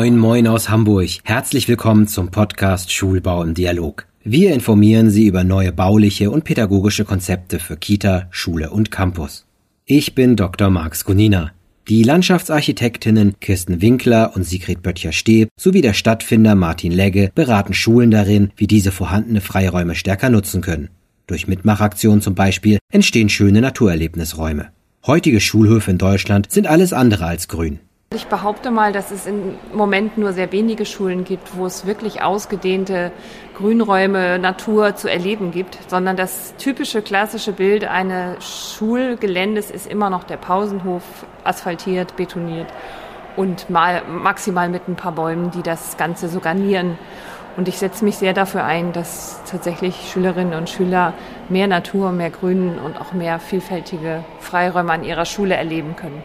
Moin, moin aus Hamburg. Herzlich willkommen zum Podcast Schulbau im Dialog. Wir informieren Sie über neue bauliche und pädagogische Konzepte für Kita, Schule und Campus. Ich bin Dr. Marx Gunina. Die Landschaftsarchitektinnen Kirsten Winkler und Sigrid Böttcher-Steb sowie der Stadtfinder Martin Legge beraten Schulen darin, wie diese vorhandene Freiräume stärker nutzen können. Durch Mitmachaktionen zum Beispiel entstehen schöne Naturerlebnisräume. Heutige Schulhöfe in Deutschland sind alles andere als grün. Ich behaupte mal, dass es im Moment nur sehr wenige Schulen gibt, wo es wirklich ausgedehnte Grünräume, Natur zu erleben gibt, sondern das typische klassische Bild eines Schulgeländes ist immer noch der Pausenhof, asphaltiert, betoniert und mal maximal mit ein paar Bäumen, die das Ganze so garnieren. Und ich setze mich sehr dafür ein, dass tatsächlich Schülerinnen und Schüler mehr Natur, mehr Grün und auch mehr vielfältige Freiräume an ihrer Schule erleben können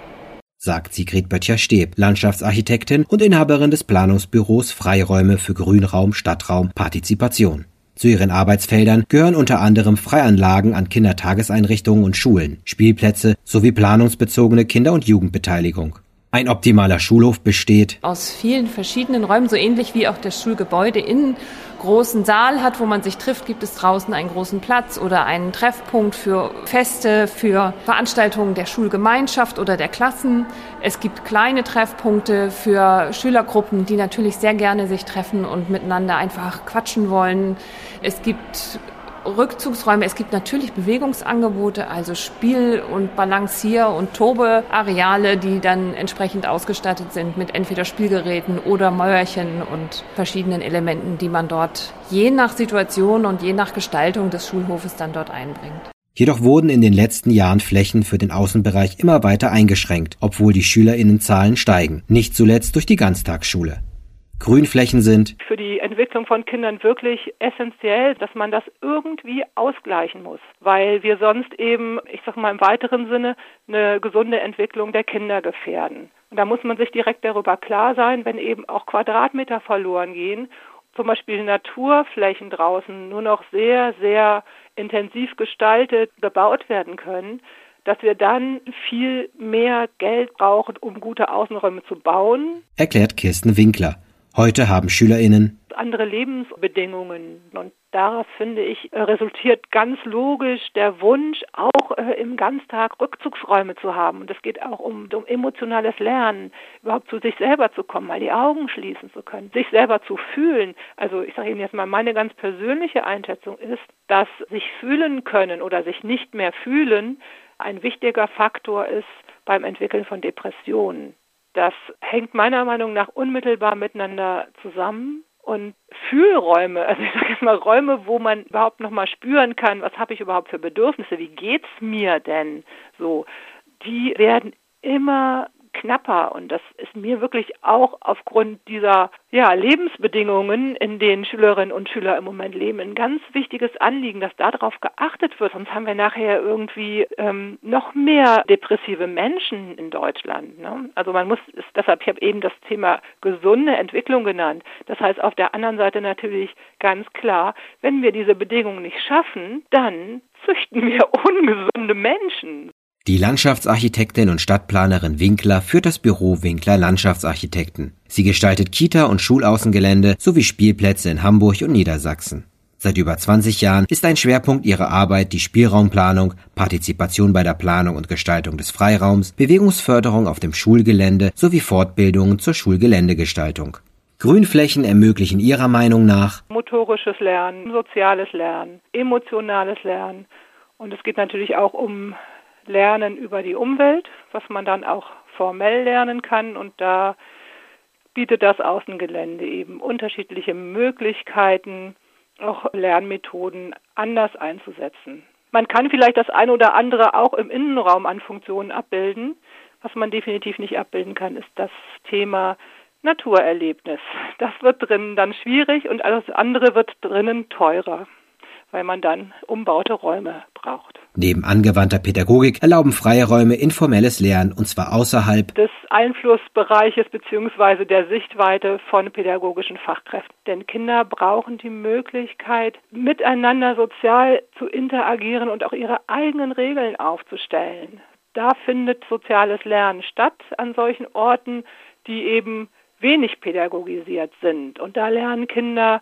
sagt Sigrid Böttcher-Steb, Landschaftsarchitektin und Inhaberin des Planungsbüros Freiräume für Grünraum, Stadtraum, Partizipation. Zu ihren Arbeitsfeldern gehören unter anderem Freianlagen an Kindertageseinrichtungen und Schulen, Spielplätze sowie planungsbezogene Kinder- und Jugendbeteiligung. Ein optimaler Schulhof besteht aus vielen verschiedenen Räumen, so ähnlich wie auch das Schulgebäude innen großen Saal hat, wo man sich trifft, gibt es draußen einen großen Platz oder einen Treffpunkt für Feste, für Veranstaltungen der Schulgemeinschaft oder der Klassen. Es gibt kleine Treffpunkte für Schülergruppen, die natürlich sehr gerne sich treffen und miteinander einfach quatschen wollen. Es gibt Rückzugsräume. Es gibt natürlich Bewegungsangebote, also Spiel- und Balancier- und Tobe-Areale, die dann entsprechend ausgestattet sind mit entweder Spielgeräten oder Mäuerchen und verschiedenen Elementen, die man dort je nach Situation und je nach Gestaltung des Schulhofes dann dort einbringt. Jedoch wurden in den letzten Jahren Flächen für den Außenbereich immer weiter eingeschränkt, obwohl die Schülerinnenzahlen steigen, nicht zuletzt durch die Ganztagsschule. Grünflächen sind für die Entwicklung von Kindern wirklich essentiell, dass man das irgendwie ausgleichen muss, weil wir sonst eben, ich sag mal im weiteren Sinne, eine gesunde Entwicklung der Kinder gefährden. Und da muss man sich direkt darüber klar sein, wenn eben auch Quadratmeter verloren gehen, zum Beispiel Naturflächen draußen nur noch sehr, sehr intensiv gestaltet gebaut werden können, dass wir dann viel mehr Geld brauchen, um gute Außenräume zu bauen. Erklärt Kirsten Winkler. Heute haben SchülerInnen andere Lebensbedingungen und daraus finde ich resultiert ganz logisch der Wunsch, auch äh, im Ganztag Rückzugsräume zu haben. Und es geht auch um, um emotionales Lernen, überhaupt zu sich selber zu kommen, mal die Augen schließen zu können, sich selber zu fühlen. Also ich sage Ihnen jetzt mal, meine ganz persönliche Einschätzung ist, dass sich fühlen können oder sich nicht mehr fühlen ein wichtiger Faktor ist beim Entwickeln von Depressionen. Das hängt meiner Meinung nach unmittelbar miteinander zusammen. Und Fühlräume, also ich sage jetzt mal Räume, wo man überhaupt noch mal spüren kann, was habe ich überhaupt für Bedürfnisse, wie geht's mir denn so, die werden immer knapper und das ist mir wirklich auch aufgrund dieser ja, Lebensbedingungen, in denen Schülerinnen und Schüler im Moment leben, ein ganz wichtiges Anliegen, dass darauf geachtet wird. Sonst haben wir nachher irgendwie ähm, noch mehr depressive Menschen in Deutschland. Ne? Also man muss, ist, deshalb, ich habe eben das Thema gesunde Entwicklung genannt. Das heißt auf der anderen Seite natürlich ganz klar, wenn wir diese Bedingungen nicht schaffen, dann züchten wir ungesunde Menschen. Die Landschaftsarchitektin und Stadtplanerin Winkler führt das Büro Winkler Landschaftsarchitekten. Sie gestaltet Kita- und Schulaußengelände sowie Spielplätze in Hamburg und Niedersachsen. Seit über 20 Jahren ist ein Schwerpunkt ihrer Arbeit die Spielraumplanung, Partizipation bei der Planung und Gestaltung des Freiraums, Bewegungsförderung auf dem Schulgelände sowie Fortbildungen zur Schulgeländegestaltung. Grünflächen ermöglichen ihrer Meinung nach motorisches Lernen, soziales Lernen, emotionales Lernen. Und es geht natürlich auch um Lernen über die Umwelt, was man dann auch formell lernen kann. Und da bietet das Außengelände eben unterschiedliche Möglichkeiten, auch Lernmethoden anders einzusetzen. Man kann vielleicht das eine oder andere auch im Innenraum an Funktionen abbilden. Was man definitiv nicht abbilden kann, ist das Thema Naturerlebnis. Das wird drinnen dann schwierig und alles andere wird drinnen teurer weil man dann umbaute Räume braucht. Neben angewandter Pädagogik erlauben freie Räume informelles Lernen und zwar außerhalb des Einflussbereiches bzw. der Sichtweite von pädagogischen Fachkräften. Denn Kinder brauchen die Möglichkeit, miteinander sozial zu interagieren und auch ihre eigenen Regeln aufzustellen. Da findet soziales Lernen statt an solchen Orten, die eben wenig pädagogisiert sind. Und da lernen Kinder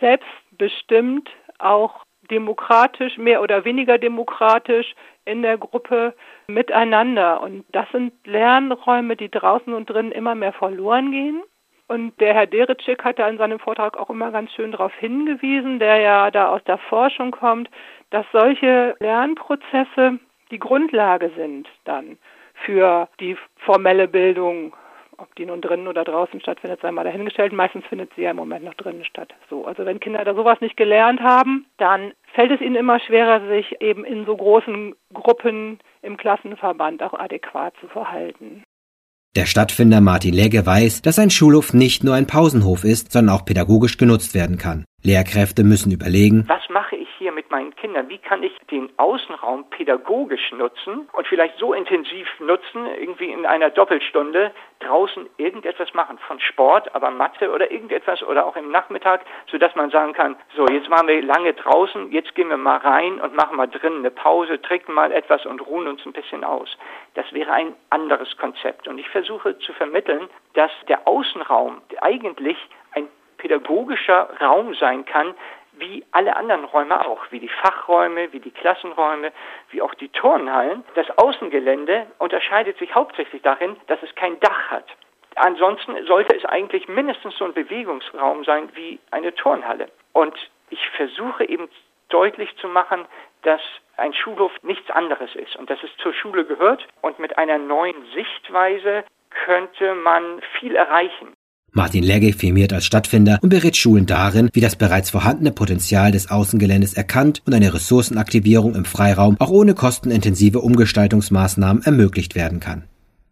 selbstbestimmt auch demokratisch, mehr oder weniger demokratisch in der Gruppe miteinander. Und das sind Lernräume, die draußen und drinnen immer mehr verloren gehen. Und der Herr Deritschik hat da in seinem Vortrag auch immer ganz schön darauf hingewiesen, der ja da aus der Forschung kommt, dass solche Lernprozesse die Grundlage sind dann für die formelle Bildung ob die nun drinnen oder draußen stattfindet, sei mal dahingestellt. Meistens findet sie ja im Moment noch drinnen statt. So, also wenn Kinder da sowas nicht gelernt haben, dann fällt es ihnen immer schwerer, sich eben in so großen Gruppen im Klassenverband auch adäquat zu verhalten. Der Stadtfinder Martin Legge weiß, dass ein Schulhof nicht nur ein Pausenhof ist, sondern auch pädagogisch genutzt werden kann. Lehrkräfte müssen überlegen, was mache ich hier mit meinen Kindern? Wie kann ich den Außenraum pädagogisch nutzen und vielleicht so intensiv nutzen, irgendwie in einer Doppelstunde draußen irgendetwas machen, von Sport, aber Mathe oder irgendetwas oder auch im Nachmittag, sodass man sagen kann, so, jetzt waren wir lange draußen, jetzt gehen wir mal rein und machen mal drinnen eine Pause, trinken mal etwas und ruhen uns ein bisschen aus. Das wäre ein anderes Konzept. Und ich versuche zu vermitteln, dass der Außenraum eigentlich ein pädagogischer Raum sein kann, wie alle anderen Räume auch, wie die Fachräume, wie die Klassenräume, wie auch die Turnhallen. Das Außengelände unterscheidet sich hauptsächlich darin, dass es kein Dach hat. Ansonsten sollte es eigentlich mindestens so ein Bewegungsraum sein wie eine Turnhalle. Und ich versuche eben deutlich zu machen, dass ein Schulhof nichts anderes ist und dass es zur Schule gehört. Und mit einer neuen Sichtweise könnte man viel erreichen. Martin Legge firmiert als Stadtfinder und berät Schulen darin, wie das bereits vorhandene Potenzial des Außengeländes erkannt und eine Ressourcenaktivierung im Freiraum auch ohne kostenintensive Umgestaltungsmaßnahmen ermöglicht werden kann.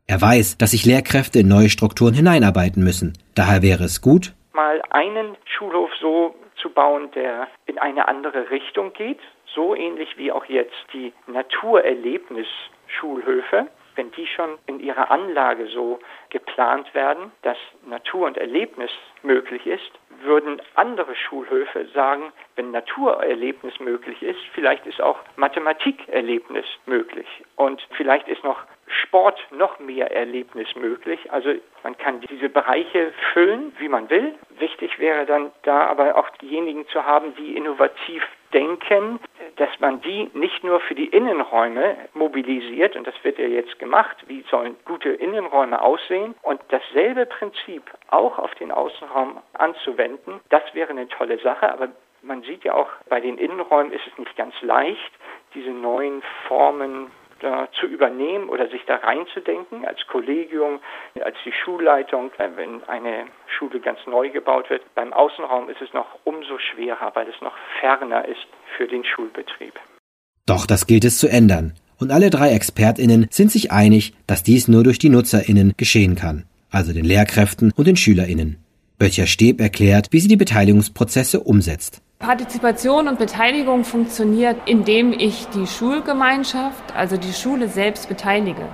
Er weiß, dass sich Lehrkräfte in neue Strukturen hineinarbeiten müssen. Daher wäre es gut, mal einen Schulhof so zu bauen, der in eine andere Richtung geht, so ähnlich wie auch jetzt die Naturerlebnisschulhöfe wenn die schon in ihrer Anlage so geplant werden, dass Natur und Erlebnis möglich ist, würden andere Schulhöfe sagen, wenn Naturerlebnis möglich ist, vielleicht ist auch Mathematikerlebnis möglich und vielleicht ist noch Sport noch mehr Erlebnis möglich. Also man kann diese Bereiche füllen, wie man will. Wichtig wäre dann da aber auch diejenigen zu haben, die innovativ denken, dass man die nicht nur für die Innenräume mobilisiert, und das wird ja jetzt gemacht, wie sollen gute Innenräume aussehen, und dasselbe Prinzip auch auf den Außenraum anzuwenden, das wäre eine tolle Sache, aber man sieht ja auch, bei den Innenräumen ist es nicht ganz leicht, diese neuen Formen da zu übernehmen oder sich da reinzudenken als Kollegium, als die Schulleitung, äh, wenn eine Schule ganz neu gebaut wird. Beim Außenraum ist es noch umso schwerer, weil es noch ferner ist für den Schulbetrieb. Doch das gilt es zu ändern. Und alle drei Expertinnen sind sich einig, dass dies nur durch die Nutzerinnen geschehen kann, also den Lehrkräften und den Schülerinnen. Böttcher Steb erklärt, wie sie die Beteiligungsprozesse umsetzt. Partizipation und Beteiligung funktioniert, indem ich die Schulgemeinschaft, also die Schule selbst beteilige.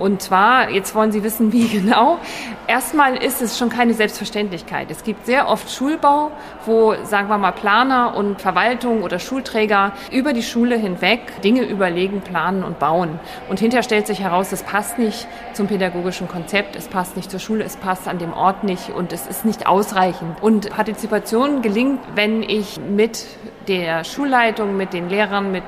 Und zwar, jetzt wollen Sie wissen, wie genau. Erstmal ist es schon keine Selbstverständlichkeit. Es gibt sehr oft Schulbau, wo, sagen wir mal, Planer und Verwaltung oder Schulträger über die Schule hinweg Dinge überlegen, planen und bauen. Und hinterher stellt sich heraus, es passt nicht zum pädagogischen Konzept, es passt nicht zur Schule, es passt an dem Ort nicht und es ist nicht ausreichend. Und Partizipation gelingt, wenn ich mit der Schulleitung, mit den Lehrern, mit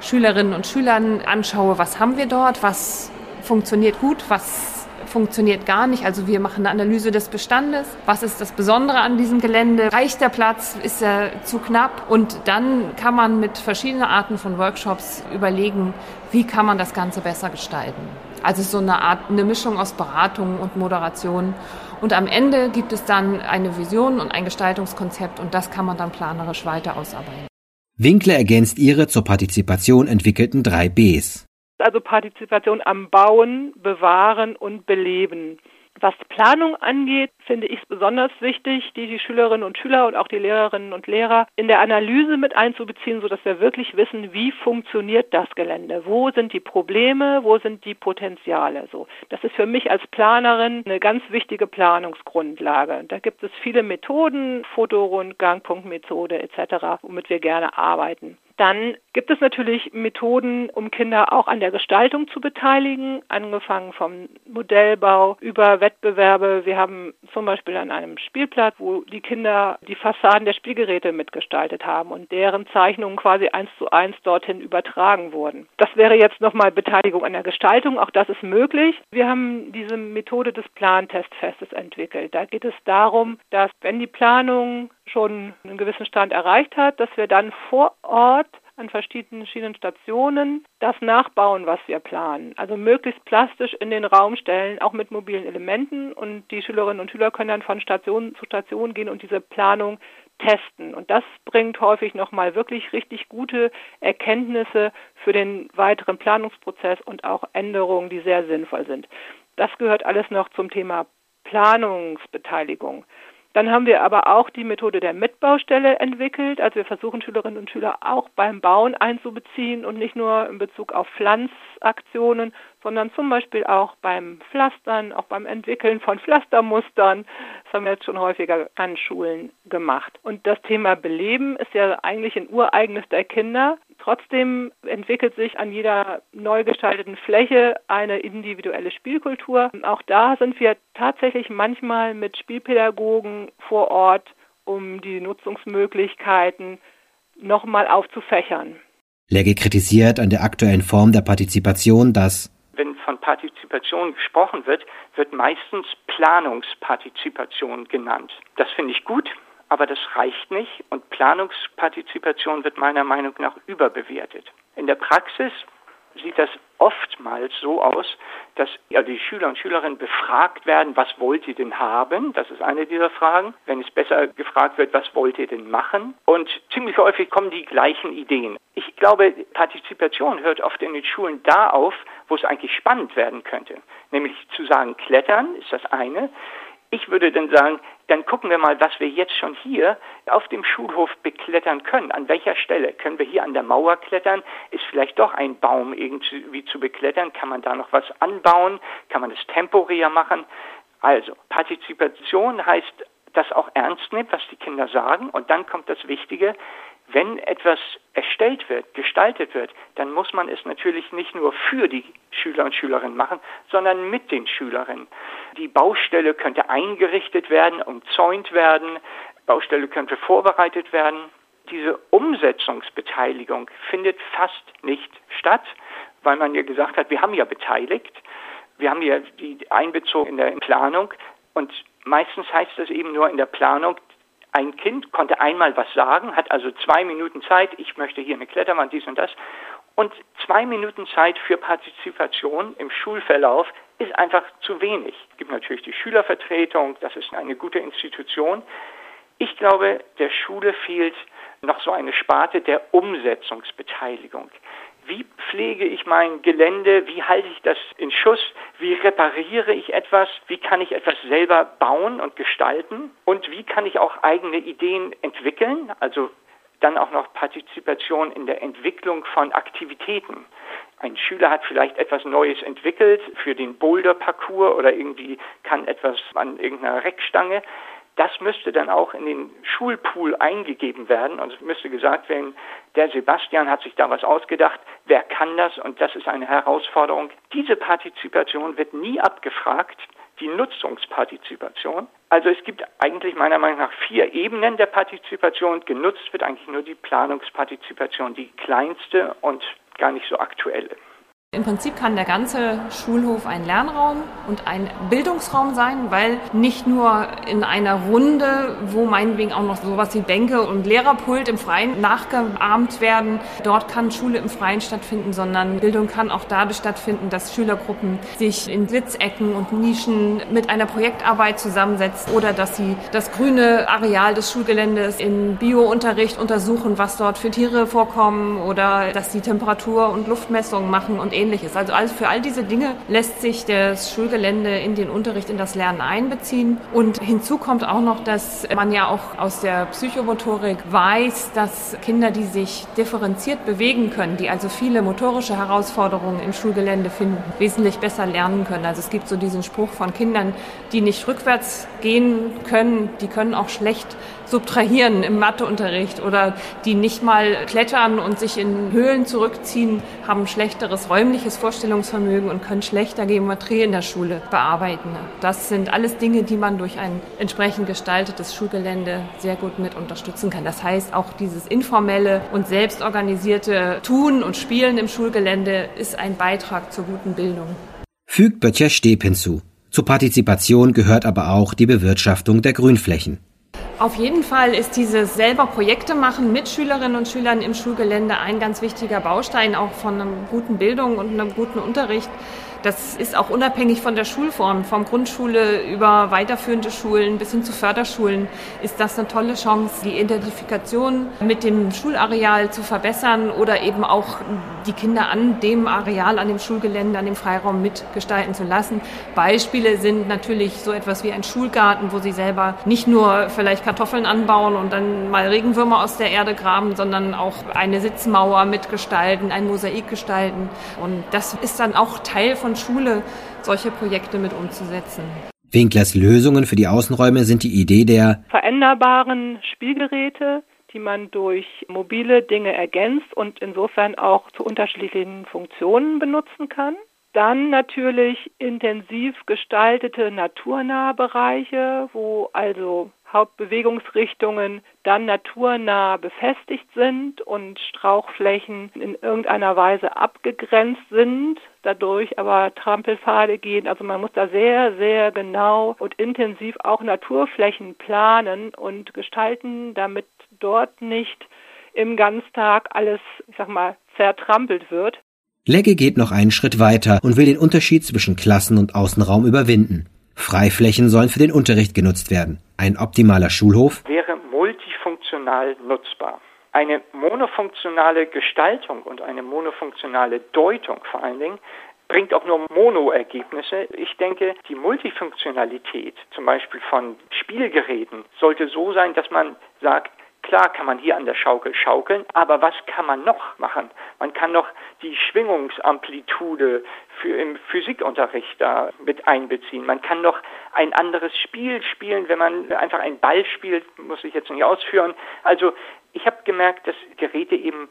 Schülerinnen und Schülern anschaue, was haben wir dort, was funktioniert gut, was funktioniert gar nicht. Also wir machen eine Analyse des Bestandes. Was ist das Besondere an diesem Gelände? Reicht der Platz? Ist er zu knapp? Und dann kann man mit verschiedenen Arten von Workshops überlegen, wie kann man das Ganze besser gestalten. Also so eine Art, eine Mischung aus Beratung und Moderation. Und am Ende gibt es dann eine Vision und ein Gestaltungskonzept und das kann man dann planerisch weiter ausarbeiten. Winkler ergänzt ihre zur Partizipation entwickelten drei Bs also Partizipation am Bauen, Bewahren und Beleben. Was Planung angeht, finde ich es besonders wichtig, die, die Schülerinnen und Schüler und auch die Lehrerinnen und Lehrer in der Analyse mit einzubeziehen, sodass wir wirklich wissen, wie funktioniert das Gelände, wo sind die Probleme, wo sind die Potenziale. So, das ist für mich als Planerin eine ganz wichtige Planungsgrundlage. Da gibt es viele Methoden, Fotorundgang, Punktmethode etc., womit wir gerne arbeiten. Dann gibt es natürlich Methoden, um Kinder auch an der Gestaltung zu beteiligen, angefangen vom Modellbau über Wettbewerbe. Wir haben zum Beispiel an einem Spielplatz, wo die Kinder die Fassaden der Spielgeräte mitgestaltet haben und deren Zeichnungen quasi eins zu eins dorthin übertragen wurden. Das wäre jetzt nochmal Beteiligung an der Gestaltung. Auch das ist möglich. Wir haben diese Methode des Plantestfestes entwickelt. Da geht es darum, dass wenn die Planung schon einen gewissen Stand erreicht hat, dass wir dann vor Ort an verschiedenen Stationen das nachbauen, was wir planen. Also möglichst plastisch in den Raum stellen, auch mit mobilen Elementen. Und die Schülerinnen und Schüler können dann von Station zu Station gehen und diese Planung testen. Und das bringt häufig nochmal wirklich richtig gute Erkenntnisse für den weiteren Planungsprozess und auch Änderungen, die sehr sinnvoll sind. Das gehört alles noch zum Thema Planungsbeteiligung. Dann haben wir aber auch die Methode der Mitbaustelle entwickelt. Also wir versuchen Schülerinnen und Schüler auch beim Bauen einzubeziehen und nicht nur in Bezug auf Pflanzaktionen, sondern zum Beispiel auch beim Pflastern, auch beim Entwickeln von Pflastermustern. Das haben wir jetzt schon häufiger an Schulen gemacht. Und das Thema Beleben ist ja eigentlich ein ureigenes der Kinder. Trotzdem entwickelt sich an jeder neu gestalteten Fläche eine individuelle Spielkultur. Auch da sind wir tatsächlich manchmal mit Spielpädagogen vor Ort, um die Nutzungsmöglichkeiten nochmal aufzufächern. Legge kritisiert an der aktuellen Form der Partizipation, dass wenn von Partizipation gesprochen wird, wird meistens Planungspartizipation genannt. Das finde ich gut, aber das reicht nicht und Planungspartizipation wird meiner Meinung nach überbewertet. In der Praxis sieht das oftmals so aus, dass ja, die Schüler und Schülerinnen befragt werden, was wollt ihr denn haben? Das ist eine dieser Fragen. Wenn es besser gefragt wird, was wollt ihr denn machen? Und ziemlich häufig kommen die gleichen Ideen. Ich glaube, Partizipation hört oft in den Schulen da auf, wo es eigentlich spannend werden könnte. Nämlich zu sagen, klettern ist das eine. Ich würde dann sagen, dann gucken wir mal, was wir jetzt schon hier auf dem Schulhof beklettern können. An welcher Stelle können wir hier an der Mauer klettern? Ist vielleicht doch ein Baum irgendwie zu beklettern? Kann man da noch was anbauen? Kann man es temporär machen? Also, Partizipation heißt, das auch ernst nimmt, was die Kinder sagen. Und dann kommt das Wichtige, wenn etwas erstellt wird, gestaltet wird, dann muss man es natürlich nicht nur für die Schüler und Schülerinnen machen, sondern mit den Schülerinnen. Die Baustelle könnte eingerichtet werden, umzäunt werden, Baustelle könnte vorbereitet werden. Diese Umsetzungsbeteiligung findet fast nicht statt, weil man ja gesagt hat, wir haben ja beteiligt, wir haben ja die einbezogen in der Planung und meistens heißt das eben nur in der Planung, ein Kind konnte einmal was sagen, hat also zwei Minuten Zeit, ich möchte hier eine Kletterwand, dies und das. Und zwei Minuten Zeit für Partizipation im Schulverlauf ist einfach zu wenig. Es gibt natürlich die Schülervertretung, das ist eine gute Institution. Ich glaube, der Schule fehlt noch so eine Sparte der Umsetzungsbeteiligung wie pflege ich mein Gelände, wie halte ich das in Schuss, wie repariere ich etwas, wie kann ich etwas selber bauen und gestalten und wie kann ich auch eigene Ideen entwickeln, also dann auch noch Partizipation in der Entwicklung von Aktivitäten. Ein Schüler hat vielleicht etwas Neues entwickelt für den Boulder-Parcours oder irgendwie kann etwas an irgendeiner Reckstange. Das müsste dann auch in den Schulpool eingegeben werden und es müsste gesagt werden, der Sebastian hat sich da was ausgedacht, wer kann das und das ist eine Herausforderung. Diese Partizipation wird nie abgefragt, die Nutzungspartizipation. Also es gibt eigentlich meiner Meinung nach vier Ebenen der Partizipation. Genutzt wird eigentlich nur die Planungspartizipation, die kleinste und gar nicht so aktuelle. Im Prinzip kann der ganze Schulhof ein Lernraum und ein Bildungsraum sein, weil nicht nur in einer Runde, wo meinetwegen auch noch sowas wie Bänke und Lehrerpult im Freien nachgeahmt werden, dort kann Schule im Freien stattfinden, sondern Bildung kann auch dadurch stattfinden, dass Schülergruppen sich in Sitzecken und Nischen mit einer Projektarbeit zusammensetzen oder dass sie das grüne Areal des Schulgeländes in Biounterricht untersuchen, was dort für Tiere vorkommen oder dass sie Temperatur- und Luftmessungen machen und ähnliches ähnliches. Also für all diese Dinge lässt sich das Schulgelände in den Unterricht, in das Lernen einbeziehen. Und hinzu kommt auch noch, dass man ja auch aus der Psychomotorik weiß, dass Kinder, die sich differenziert bewegen können, die also viele motorische Herausforderungen im Schulgelände finden, wesentlich besser lernen können. Also es gibt so diesen Spruch von Kindern, die nicht rückwärts gehen können, die können auch schlecht subtrahieren im Matheunterricht oder die nicht mal klettern und sich in Höhlen zurückziehen, haben schlechteres räumliches Vorstellungsvermögen und können schlechter Geometrie in der Schule bearbeiten. Das sind alles Dinge, die man durch ein entsprechend gestaltetes Schulgelände sehr gut mit unterstützen kann. Das heißt, auch dieses informelle und selbstorganisierte Tun und Spielen im Schulgelände ist ein Beitrag zur guten Bildung. Fügt Böttcher Steb hinzu. Zur Partizipation gehört aber auch die Bewirtschaftung der Grünflächen. Auf jeden Fall ist dieses selber Projekte machen mit Schülerinnen und Schülern im Schulgelände ein ganz wichtiger Baustein auch von einer guten Bildung und einem guten Unterricht. Das ist auch unabhängig von der Schulform. Vom Grundschule über weiterführende Schulen bis hin zu Förderschulen ist das eine tolle Chance, die Identifikation mit dem Schulareal zu verbessern oder eben auch die Kinder an dem Areal, an dem Schulgelände, an dem Freiraum mitgestalten zu lassen. Beispiele sind natürlich so etwas wie ein Schulgarten, wo sie selber nicht nur vielleicht Kartoffeln anbauen und dann mal Regenwürmer aus der Erde graben, sondern auch eine Sitzmauer mitgestalten, ein Mosaik gestalten. Und das ist dann auch Teil von Schule, solche Projekte mit umzusetzen. Winklers Lösungen für die Außenräume sind die Idee der veränderbaren Spielgeräte, die man durch mobile Dinge ergänzt und insofern auch zu unterschiedlichen Funktionen benutzen kann. Dann natürlich intensiv gestaltete naturnahe Bereiche, wo also Hauptbewegungsrichtungen dann naturnah befestigt sind und Strauchflächen in irgendeiner Weise abgegrenzt sind, dadurch aber Trampelpfade gehen. Also man muss da sehr, sehr genau und intensiv auch Naturflächen planen und gestalten, damit dort nicht im Ganztag alles, ich sag mal, zertrampelt wird. Legge geht noch einen Schritt weiter und will den Unterschied zwischen Klassen- und Außenraum überwinden. Freiflächen sollen für den Unterricht genutzt werden. Ein optimaler Schulhof wäre multifunktional nutzbar. Eine monofunktionale Gestaltung und eine monofunktionale Deutung vor allen Dingen bringt auch nur Mono-Ergebnisse. Ich denke, die Multifunktionalität zum Beispiel von Spielgeräten sollte so sein, dass man sagt, Klar kann man hier an der Schaukel schaukeln, aber was kann man noch machen? Man kann noch die Schwingungsamplitude für im Physikunterricht da mit einbeziehen. Man kann noch ein anderes Spiel spielen, wenn man einfach einen Ball spielt, muss ich jetzt nicht ausführen. Also ich habe gemerkt, dass Geräte eben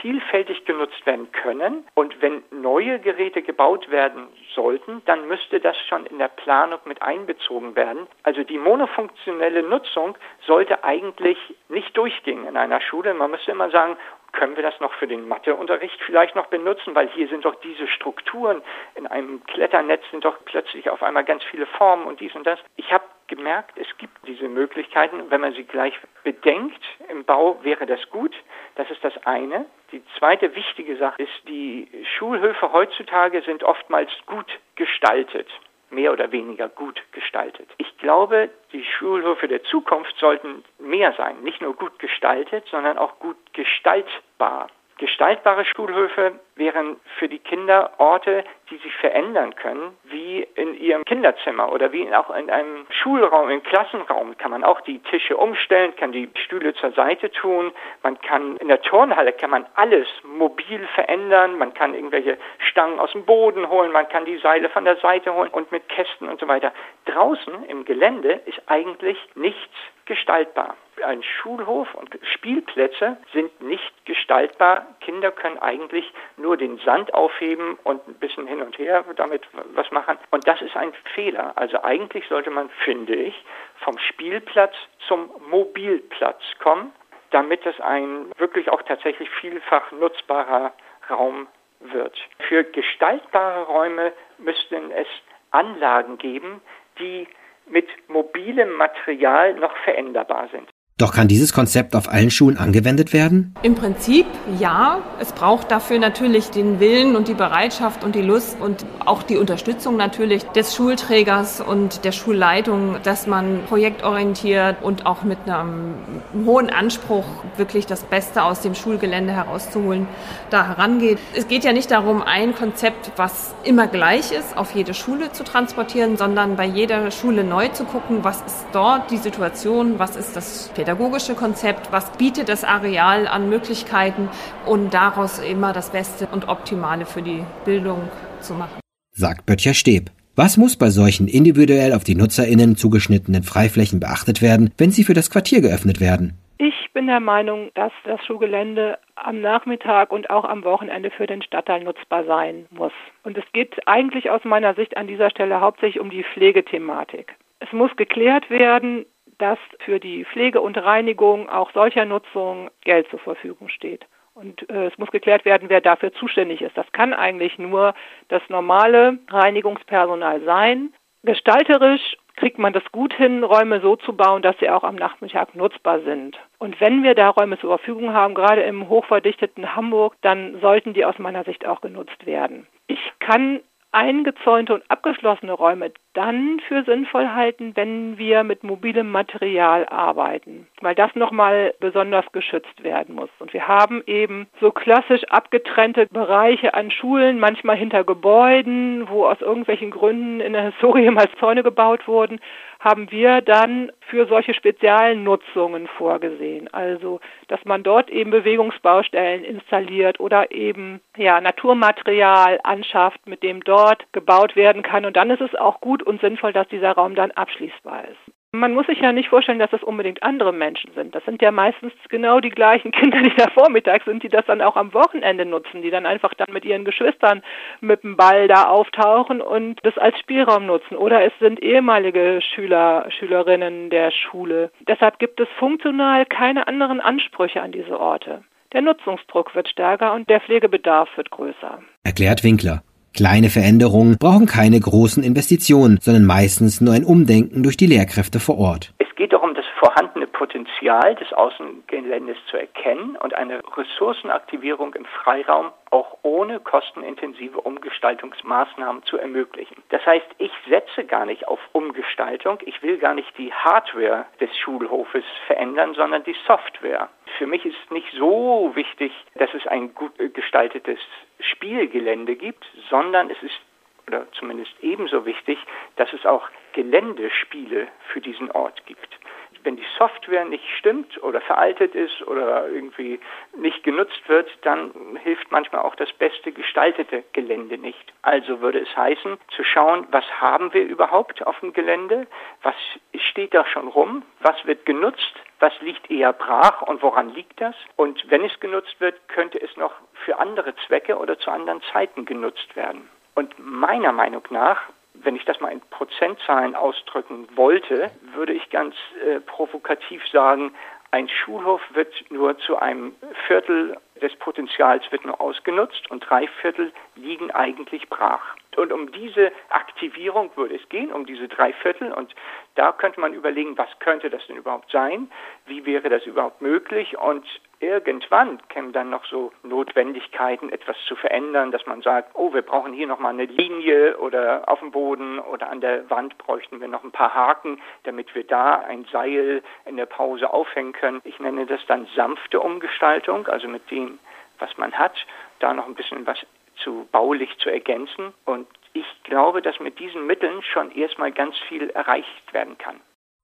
vielfältig genutzt werden können. Und wenn neue Geräte gebaut werden sollten, dann müsste das schon in der Planung mit einbezogen werden. Also die monofunktionelle Nutzung sollte eigentlich nicht durchgehen in einer Schule. Man müsste immer sagen, können wir das noch für den Matheunterricht vielleicht noch benutzen, weil hier sind doch diese Strukturen in einem Kletternetz sind doch plötzlich auf einmal ganz viele Formen und dies und das. Ich habe gemerkt, es gibt diese Möglichkeiten. Wenn man sie gleich bedenkt im Bau, wäre das gut. Das ist das eine. Die zweite wichtige Sache ist, die Schulhöfe heutzutage sind oftmals gut gestaltet mehr oder weniger gut gestaltet. Ich glaube, die Schulhöfe der Zukunft sollten mehr sein, nicht nur gut gestaltet, sondern auch gut gestaltbar. Gestaltbare Schulhöfe wären für die Kinder Orte, die sich verändern können, wie in ihrem Kinderzimmer oder wie auch in einem Schulraum, im Klassenraum kann man auch die Tische umstellen, kann die Stühle zur Seite tun, man kann in der Turnhalle kann man alles mobil verändern, man kann irgendwelche Stangen aus dem Boden holen, man kann die Seile von der Seite holen und mit Kästen und so weiter. Draußen im Gelände ist eigentlich nichts gestaltbar. Ein Schulhof und Spielplätze sind nicht gestaltbar. Kinder können eigentlich nur den Sand aufheben und ein bisschen hin und her damit was machen. Und das ist ein Fehler. Also eigentlich sollte man, finde ich, vom Spielplatz zum Mobilplatz kommen, damit es ein wirklich auch tatsächlich vielfach nutzbarer Raum wird. Für gestaltbare Räume müssten es Anlagen geben, die mit mobilem Material noch veränderbar sind. Doch kann dieses Konzept auf allen Schulen angewendet werden? Im Prinzip ja. Es braucht dafür natürlich den Willen und die Bereitschaft und die Lust und auch die Unterstützung natürlich des Schulträgers und der Schulleitung, dass man projektorientiert und auch mit einem hohen Anspruch wirklich das Beste aus dem Schulgelände herauszuholen, da herangeht. Es geht ja nicht darum, ein Konzept, was immer gleich ist, auf jede Schule zu transportieren, sondern bei jeder Schule neu zu gucken, was ist dort die Situation, was ist das pädagogische Konzept, was bietet das Areal an Möglichkeiten und daraus immer das Beste und Optimale für die Bildung zu machen. Sagt Böttcher Steb. Was muss bei solchen individuell auf die NutzerInnen zugeschnittenen Freiflächen beachtet werden, wenn sie für das Quartier geöffnet werden? Ich bin der Meinung, dass das Schulgelände am Nachmittag und auch am Wochenende für den Stadtteil nutzbar sein muss. Und es geht eigentlich aus meiner Sicht an dieser Stelle hauptsächlich um die Pflegethematik. Es muss geklärt werden, dass für die Pflege und Reinigung auch solcher Nutzung Geld zur Verfügung steht. Und äh, es muss geklärt werden, wer dafür zuständig ist. Das kann eigentlich nur das normale Reinigungspersonal sein. Gestalterisch kriegt man das gut hin, Räume so zu bauen, dass sie auch am Nachmittag nutzbar sind. Und wenn wir da Räume zur Verfügung haben, gerade im hochverdichteten Hamburg, dann sollten die aus meiner Sicht auch genutzt werden. Ich kann eingezäunte und abgeschlossene Räume dann für sinnvoll halten, wenn wir mit mobilem Material arbeiten, weil das nochmal besonders geschützt werden muss. Und wir haben eben so klassisch abgetrennte Bereiche an Schulen, manchmal hinter Gebäuden, wo aus irgendwelchen Gründen in der Historie mal Zäune gebaut wurden, haben wir dann für solche speziellen Nutzungen vorgesehen. Also, dass man dort eben Bewegungsbaustellen installiert oder eben ja, Naturmaterial anschafft, mit dem dort gebaut werden kann. Und dann ist es auch gut und sinnvoll, dass dieser Raum dann abschließbar ist. Man muss sich ja nicht vorstellen, dass das unbedingt andere Menschen sind. Das sind ja meistens genau die gleichen Kinder, die da vormittags sind, die das dann auch am Wochenende nutzen, die dann einfach dann mit ihren Geschwistern mit dem Ball da auftauchen und das als Spielraum nutzen. Oder es sind ehemalige Schüler, Schülerinnen der Schule. Deshalb gibt es funktional keine anderen Ansprüche an diese Orte. Der Nutzungsdruck wird stärker und der Pflegebedarf wird größer. Erklärt Winkler. Kleine Veränderungen brauchen keine großen Investitionen, sondern meistens nur ein Umdenken durch die Lehrkräfte vor Ort. Es geht darum, das vorhandene Potenzial des Außengeländes zu erkennen und eine Ressourcenaktivierung im Freiraum auch ohne kostenintensive Umgestaltungsmaßnahmen zu ermöglichen. Das heißt, ich setze gar nicht auf Umgestaltung, ich will gar nicht die Hardware des Schulhofes verändern, sondern die Software. Für mich ist nicht so wichtig, dass es ein gut gestaltetes Spielgelände gibt, sondern es ist oder zumindest ebenso wichtig, dass es auch Geländespiele für diesen Ort gibt wenn die Software nicht stimmt oder veraltet ist oder irgendwie nicht genutzt wird, dann hilft manchmal auch das beste gestaltete Gelände nicht. Also würde es heißen, zu schauen, was haben wir überhaupt auf dem Gelände, was steht da schon rum, was wird genutzt, was liegt eher brach und woran liegt das? Und wenn es genutzt wird, könnte es noch für andere Zwecke oder zu anderen Zeiten genutzt werden. Und meiner Meinung nach wenn ich das mal in Prozentzahlen ausdrücken wollte, würde ich ganz äh, provokativ sagen, ein Schulhof wird nur zu einem Viertel des Potenzials wird nur ausgenutzt und drei Viertel liegen eigentlich brach. Und um diese Aktivierung würde es gehen, um diese drei Viertel. Und da könnte man überlegen, was könnte das denn überhaupt sein? Wie wäre das überhaupt möglich? Und irgendwann kämen dann noch so Notwendigkeiten, etwas zu verändern, dass man sagt, oh, wir brauchen hier nochmal eine Linie oder auf dem Boden oder an der Wand bräuchten wir noch ein paar Haken, damit wir da ein Seil in der Pause aufhängen können. Ich nenne das dann sanfte Umgestaltung, also mit dem, was man hat, da noch ein bisschen was zu baulich zu ergänzen. Und ich glaube, dass mit diesen Mitteln schon erstmal ganz viel erreicht werden kann.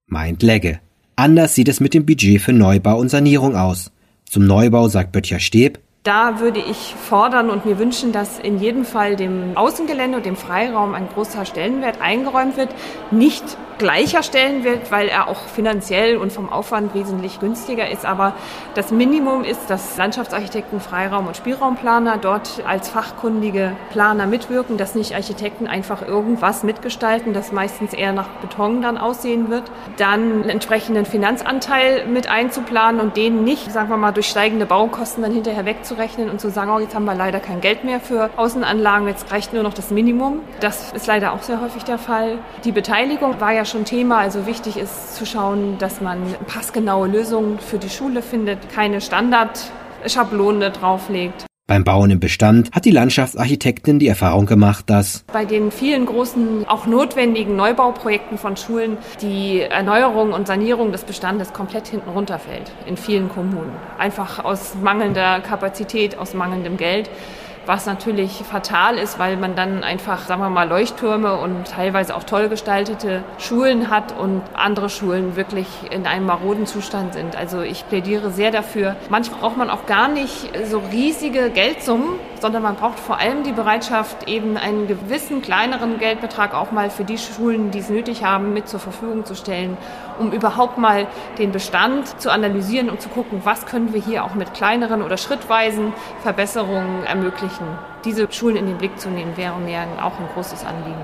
Meint Legge. Anders sieht es mit dem Budget für Neubau und Sanierung aus. Zum Neubau sagt Böttcher Steb, da würde ich fordern und mir wünschen, dass in jedem Fall dem Außengelände und dem Freiraum ein großer Stellenwert eingeräumt wird. Nicht gleicher Stellenwert, weil er auch finanziell und vom Aufwand wesentlich günstiger ist. Aber das Minimum ist, dass Landschaftsarchitekten, Freiraum- und Spielraumplaner dort als fachkundige Planer mitwirken, dass nicht Architekten einfach irgendwas mitgestalten, das meistens eher nach Beton dann aussehen wird. Dann einen entsprechenden Finanzanteil mit einzuplanen und den nicht, sagen wir mal, durch steigende Baukosten dann hinterher wegzunehmen auszurechnen und zu sagen, oh, jetzt haben wir leider kein Geld mehr für Außenanlagen, jetzt reicht nur noch das Minimum. Das ist leider auch sehr häufig der Fall. Die Beteiligung war ja ja schon Thema. Also wichtig ist zu schauen, dass man passgenaue Lösungen für die Schule findet, keine Standardschablone drauflegt. Beim Bauen im Bestand hat die Landschaftsarchitektin die Erfahrung gemacht, dass bei den vielen großen, auch notwendigen Neubauprojekten von Schulen die Erneuerung und Sanierung des Bestandes komplett hinten runterfällt in vielen Kommunen. Einfach aus mangelnder Kapazität, aus mangelndem Geld was natürlich fatal ist, weil man dann einfach, sagen wir mal, Leuchttürme und teilweise auch toll gestaltete Schulen hat und andere Schulen wirklich in einem maroden Zustand sind. Also ich plädiere sehr dafür. Manchmal braucht man auch gar nicht so riesige Geldsummen, sondern man braucht vor allem die Bereitschaft, eben einen gewissen kleineren Geldbetrag auch mal für die Schulen, die es nötig haben, mit zur Verfügung zu stellen, um überhaupt mal den Bestand zu analysieren und zu gucken, was können wir hier auch mit kleineren oder schrittweisen Verbesserungen ermöglichen. Diese Schulen in den Blick zu nehmen, wäre mir auch ein großes Anliegen.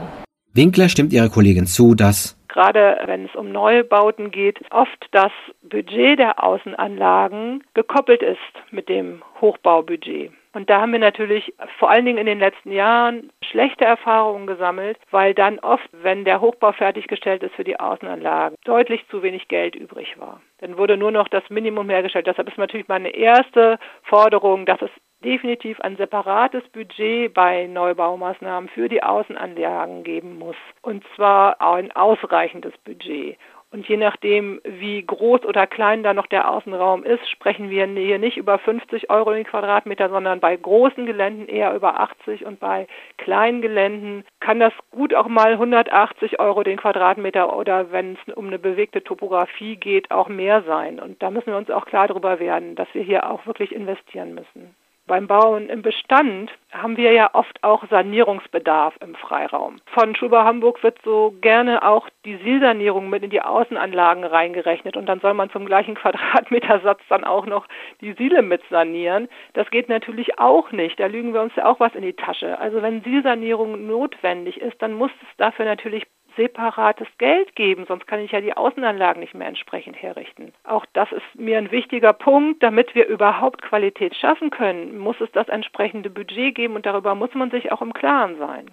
Winkler stimmt ihrer Kollegin zu, dass gerade wenn es um Neubauten geht, oft das Budget der Außenanlagen gekoppelt ist mit dem Hochbaubudget. Und da haben wir natürlich vor allen Dingen in den letzten Jahren schlechte Erfahrungen gesammelt, weil dann oft, wenn der Hochbau fertiggestellt ist für die Außenanlagen, deutlich zu wenig Geld übrig war. Dann wurde nur noch das Minimum hergestellt. Deshalb ist natürlich meine erste Forderung, dass es definitiv ein separates Budget bei Neubaumaßnahmen für die Außenanlagen geben muss. Und zwar ein ausreichendes Budget. Und je nachdem, wie groß oder klein da noch der Außenraum ist, sprechen wir hier nicht über 50 Euro den Quadratmeter, sondern bei großen Geländen eher über 80 und bei kleinen Geländen kann das gut auch mal 180 Euro den Quadratmeter oder wenn es um eine bewegte Topografie geht, auch mehr sein. Und da müssen wir uns auch klar darüber werden, dass wir hier auch wirklich investieren müssen. Beim Bauen im Bestand haben wir ja oft auch Sanierungsbedarf im Freiraum. Von Schubau Hamburg wird so gerne auch die Silsanierung mit in die Außenanlagen reingerechnet und dann soll man zum gleichen Quadratmetersatz dann auch noch die Siele mit sanieren. Das geht natürlich auch nicht. Da lügen wir uns ja auch was in die Tasche. Also wenn Silsanierung notwendig ist, dann muss es dafür natürlich separates Geld geben, sonst kann ich ja die Außenanlagen nicht mehr entsprechend herrichten. Auch das ist mir ein wichtiger Punkt, damit wir überhaupt Qualität schaffen können, muss es das entsprechende Budget geben und darüber muss man sich auch im Klaren sein.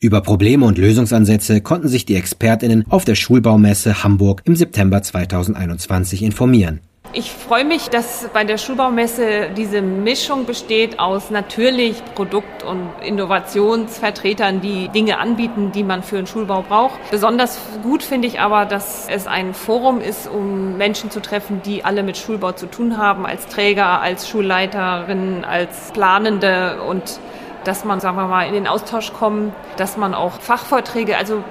Über Probleme und Lösungsansätze konnten sich die Expertinnen auf der Schulbaumesse Hamburg im September 2021 informieren. Ich freue mich, dass bei der Schulbaumesse diese Mischung besteht aus natürlich Produkt- und Innovationsvertretern, die Dinge anbieten, die man für einen Schulbau braucht. Besonders gut finde ich aber, dass es ein Forum ist, um Menschen zu treffen, die alle mit Schulbau zu tun haben, als Träger, als Schulleiterin, als Planende und dass man, sagen wir mal, in den Austausch kommt, dass man auch Fachvorträge, also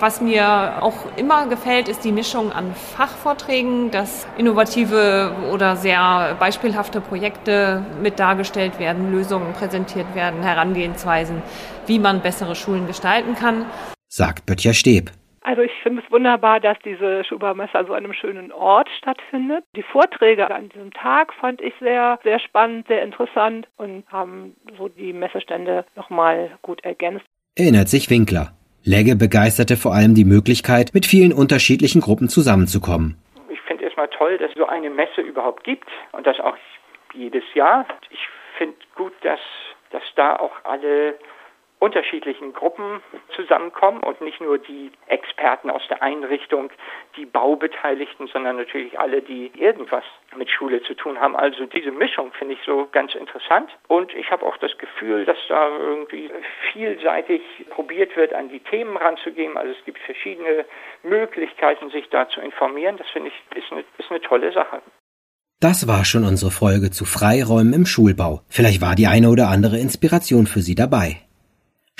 was mir auch immer gefällt, ist die Mischung an Fachvorträgen, dass innovative oder sehr beispielhafte Projekte mit dargestellt werden, Lösungen präsentiert werden, Herangehensweisen, wie man bessere Schulen gestalten kann. Sagt Böttcher Steb. Also ich finde es wunderbar, dass diese Schubermesse an so einem schönen Ort stattfindet. Die Vorträge an diesem Tag fand ich sehr, sehr spannend, sehr interessant und haben so die Messestände nochmal gut ergänzt. Erinnert sich Winkler. Legge begeisterte vor allem die Möglichkeit, mit vielen unterschiedlichen Gruppen zusammenzukommen. Ich finde erstmal toll, dass es so eine Messe überhaupt gibt und das auch jedes Jahr. Ich finde gut, dass, dass da auch alle unterschiedlichen Gruppen zusammenkommen und nicht nur die Experten aus der Einrichtung, die Baubeteiligten, sondern natürlich alle, die irgendwas mit Schule zu tun haben. Also diese Mischung finde ich so ganz interessant und ich habe auch das Gefühl, dass da irgendwie vielseitig probiert wird, an die Themen ranzugehen. Also es gibt verschiedene Möglichkeiten, sich da zu informieren. Das finde ich ist eine, ist eine tolle Sache. Das war schon unsere Folge zu Freiräumen im Schulbau. Vielleicht war die eine oder andere Inspiration für Sie dabei.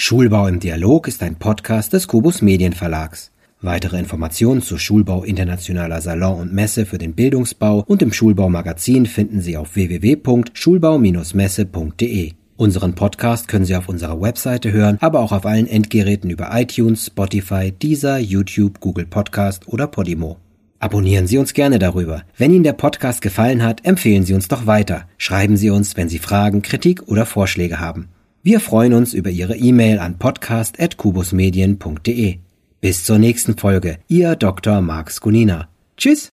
Schulbau im Dialog ist ein Podcast des Kubus Medienverlags. Weitere Informationen zu Schulbau Internationaler Salon und Messe für den Bildungsbau und im Schulbau Magazin finden Sie auf www.schulbau-messe.de. Unseren Podcast können Sie auf unserer Webseite hören, aber auch auf allen Endgeräten über iTunes, Spotify, Deezer, YouTube, Google Podcast oder Podimo. Abonnieren Sie uns gerne darüber. Wenn Ihnen der Podcast gefallen hat, empfehlen Sie uns doch weiter. Schreiben Sie uns, wenn Sie Fragen, Kritik oder Vorschläge haben. Wir freuen uns über Ihre E-Mail an podcast.kubusmedien.de. Bis zur nächsten Folge. Ihr Dr. Marx Gunina. Tschüss!